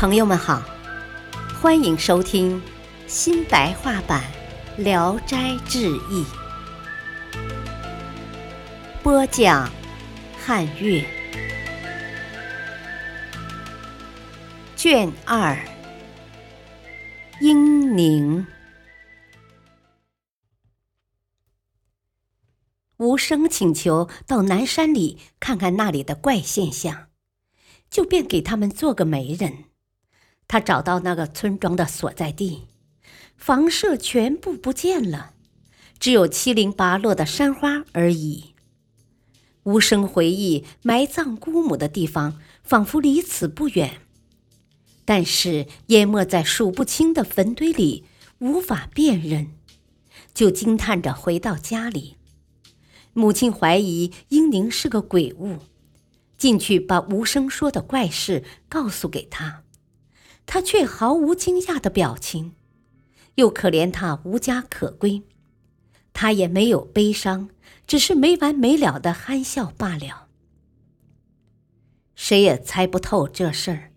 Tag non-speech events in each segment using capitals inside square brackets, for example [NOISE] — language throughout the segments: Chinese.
朋友们好，欢迎收听新白话版《聊斋志异》，播讲汉乐，卷二，英宁。无声请求到南山里看看那里的怪现象，就便给他们做个媒人。他找到那个村庄的所在地，房舍全部不见了，只有七零八落的山花而已。无声回忆埋葬姑母的地方，仿佛离此不远，但是淹没在数不清的坟堆里，无法辨认，就惊叹着回到家里。母亲怀疑英宁是个鬼物，进去把无声说的怪事告诉给他。他却毫无惊讶的表情，又可怜他无家可归，他也没有悲伤，只是没完没了的憨笑罢了。谁也猜不透这事儿。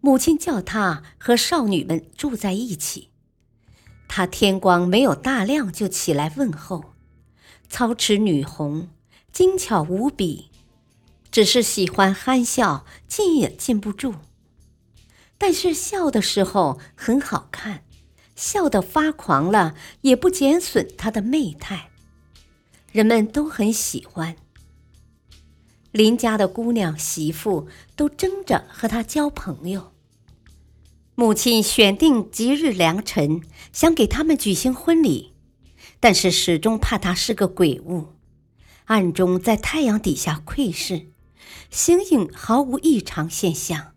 母亲叫他和少女们住在一起，他天光没有大亮就起来问候，操持女红，精巧无比，只是喜欢憨笑，禁也禁不住。但是笑的时候很好看，笑得发狂了也不减损他的媚态，人们都很喜欢。邻家的姑娘媳妇都争着和他交朋友。母亲选定吉日良辰，想给他们举行婚礼，但是始终怕他是个鬼物，暗中在太阳底下窥视，形影毫无异常现象。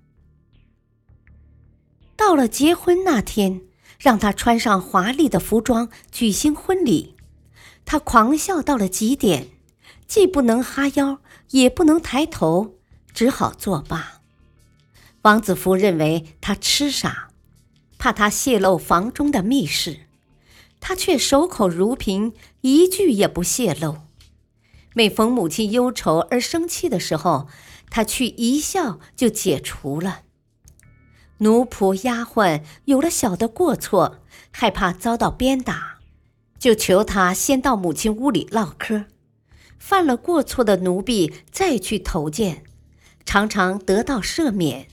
到了结婚那天，让他穿上华丽的服装举行婚礼，他狂笑到了极点，既不能哈腰，也不能抬头，只好作罢。王子服认为他痴傻，怕他泄露房中的密事，他却守口如瓶，一句也不泄露。每逢母亲忧愁而生气的时候，他去一笑就解除了。奴仆丫鬟有了小的过错，害怕遭到鞭打，就求他先到母亲屋里唠嗑。犯了过错的奴婢再去投监，常常得到赦免。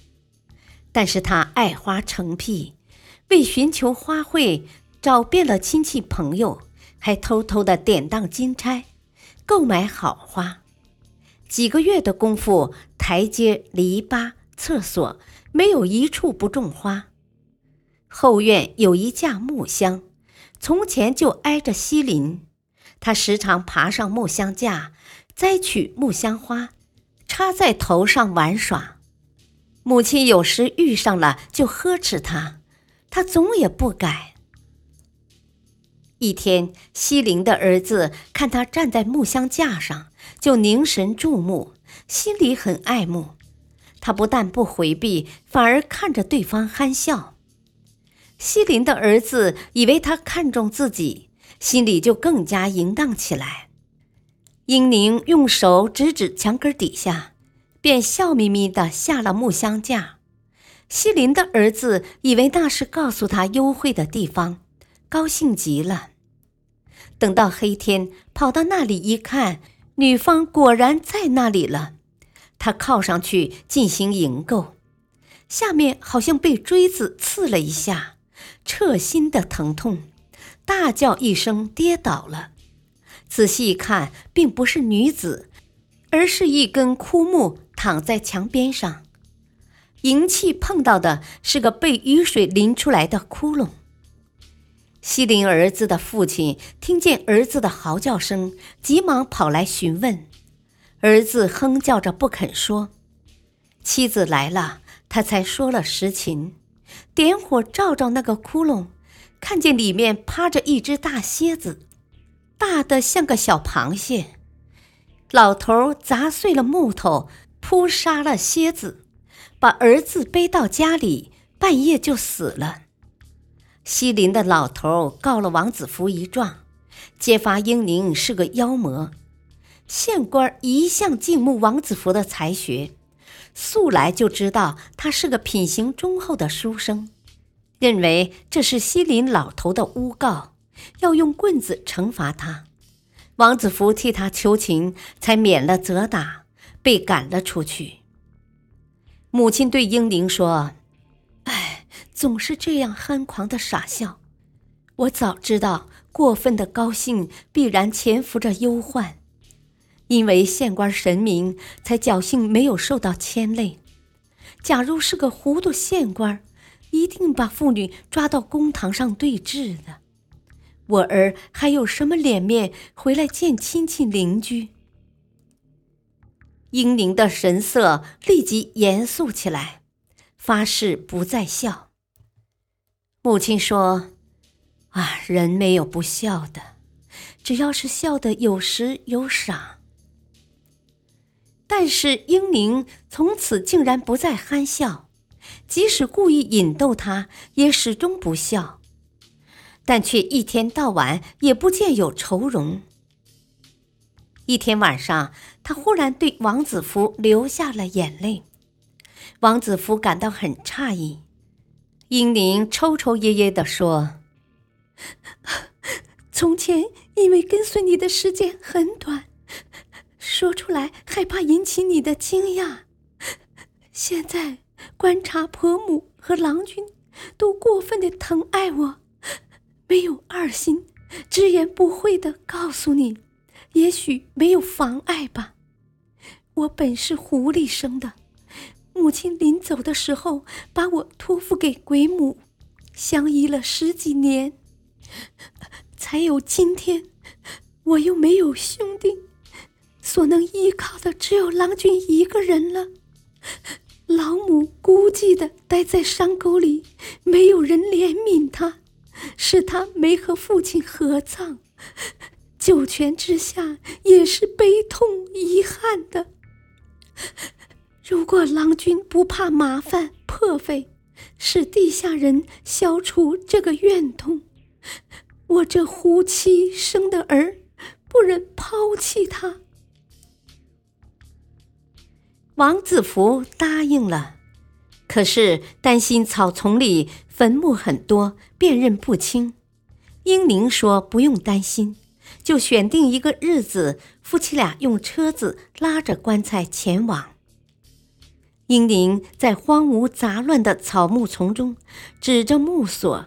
但是他爱花成癖，为寻求花卉，找遍了亲戚朋友，还偷偷的典当金钗，购买好花。几个月的功夫，台阶、篱笆、厕所。没有一处不种花。后院有一架木箱，从前就挨着西林。他时常爬上木箱架，摘取木香花，插在头上玩耍。母亲有时遇上了，就呵斥他，他总也不改。一天，西林的儿子看他站在木箱架上，就凝神注目，心里很爱慕。他不但不回避，反而看着对方憨笑。西林的儿子以为他看中自己，心里就更加淫荡起来。英宁用手指指墙根底下，便笑眯眯地下了木箱架。西林的儿子以为那是告诉他幽会的地方，高兴极了。等到黑天，跑到那里一看，女方果然在那里了。他靠上去进行营购，下面好像被锥子刺了一下，彻心的疼痛，大叫一声跌倒了。仔细一看，并不是女子，而是一根枯木躺在墙边上。银器碰到的是个被雨水淋出来的窟窿。西林儿子的父亲听见儿子的嚎叫声，急忙跑来询问。儿子哼叫着不肯说，妻子来了，他才说了实情。点火照照那个窟窿，看见里面趴着一只大蝎子，大的像个小螃蟹。老头砸碎了木头，扑杀了蝎子，把儿子背到家里，半夜就死了。西林的老头告了王子福一状，揭发英宁是个妖魔。县官一向敬慕王子服的才学，素来就知道他是个品行忠厚的书生，认为这是西林老头的诬告，要用棍子惩罚他。王子服替他求情，才免了责打，被赶了出去。母亲对英宁说：“哎，总是这样憨狂的傻笑。我早知道，过分的高兴必然潜伏着忧患。因为县官神明，才侥幸没有受到牵累。假如是个糊涂县官，一定把妇女抓到公堂上对质的。我儿还有什么脸面回来见亲戚邻居？”英宁的神色立即严肃起来，发誓不再笑。母亲说：“啊，人没有不笑的，只要是笑的有时有赏。”但是英宁从此竟然不再憨笑，即使故意引逗他，也始终不笑，但却一天到晚也不见有愁容。一天晚上，他忽然对王子服流下了眼泪。王子服感到很诧异。英宁抽抽噎噎地说：“ [LAUGHS] 从前因为跟随你的时间很短，说出来害怕引起你的惊讶。现在观察婆母和郎君都过分的疼爱我，没有二心，直言不讳的告诉你。”也许没有妨碍吧。我本是狐狸生的，母亲临走的时候把我托付给鬼母，相依了十几年，才有今天。我又没有兄弟，所能依靠的只有郎君一个人了。老母孤寂的待在山沟里，没有人怜悯他，使他没和父亲合葬。九泉之下也是悲痛遗憾的。如果郎君不怕麻烦破费，使地下人消除这个怨痛，我这胡妻生的儿不忍抛弃他。王子服答应了，可是担心草丛里坟墓很多，辨认不清。英宁说不用担心。就选定一个日子，夫妻俩用车子拉着棺材前往。英宁在荒芜杂乱的草木丛中指着木锁，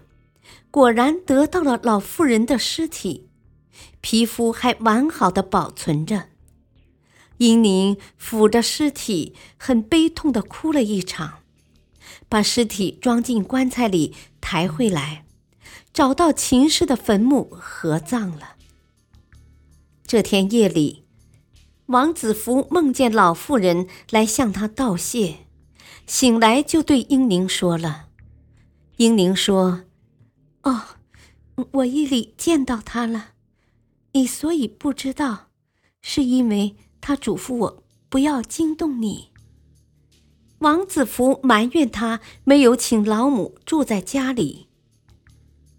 果然得到了老妇人的尸体，皮肤还完好的保存着。英宁抚着尸体，很悲痛的哭了一场，把尸体装进棺材里抬回来，找到秦氏的坟墓合葬了。这天夜里，王子服梦见老妇人来向他道谢，醒来就对英宁说了。英宁说：“哦，我夜里见到他了。你所以不知道，是因为他嘱咐我不要惊动你。”王子福埋怨他没有请老母住在家里。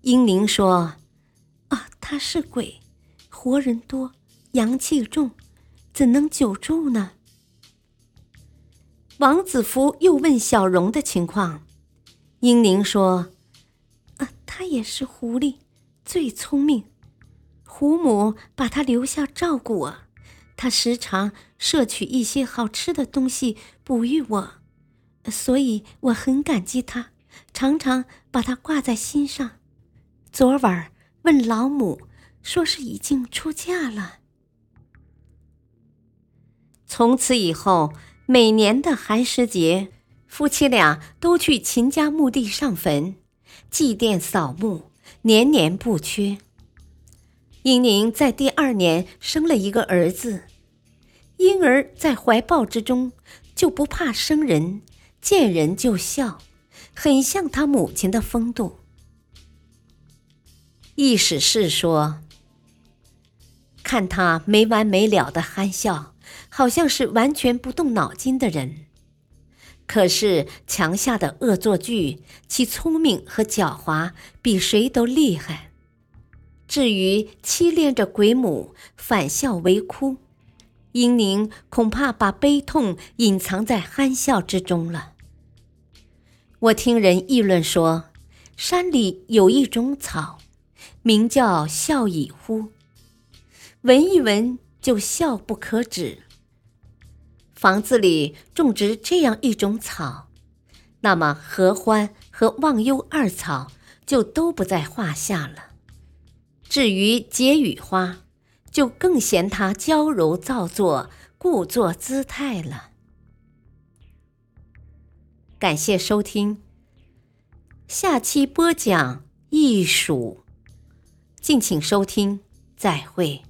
英灵说：“啊，他是鬼，活人多。”阳气重，怎能久住呢？王子福又问小荣的情况，英灵说：“啊，他也是狐狸，最聪明。胡母把他留下照顾我，他时常摄取一些好吃的东西哺育我，所以我很感激他，常常把他挂在心上。昨晚问老母，说是已经出嫁了。”从此以后，每年的寒食节，夫妻俩都去秦家墓地上坟，祭奠扫墓，年年不缺。英宁在第二年生了一个儿子，婴儿在怀抱之中就不怕生人，见人就笑，很像他母亲的风度。意思是说，看他没完没了的憨笑。好像是完全不动脑筋的人，可是墙下的恶作剧，其聪明和狡猾比谁都厉害。至于欺恋着鬼母，反笑为哭，英宁恐怕把悲痛隐藏在憨笑之中了。我听人议论说，山里有一种草，名叫笑已乎，闻一闻就笑不可止。房子里种植这样一种草，那么合欢和忘忧二草就都不在话下了。至于解语花，就更嫌他娇柔造作、故作姿态了。感谢收听，下期播讲艺术，敬请收听，再会。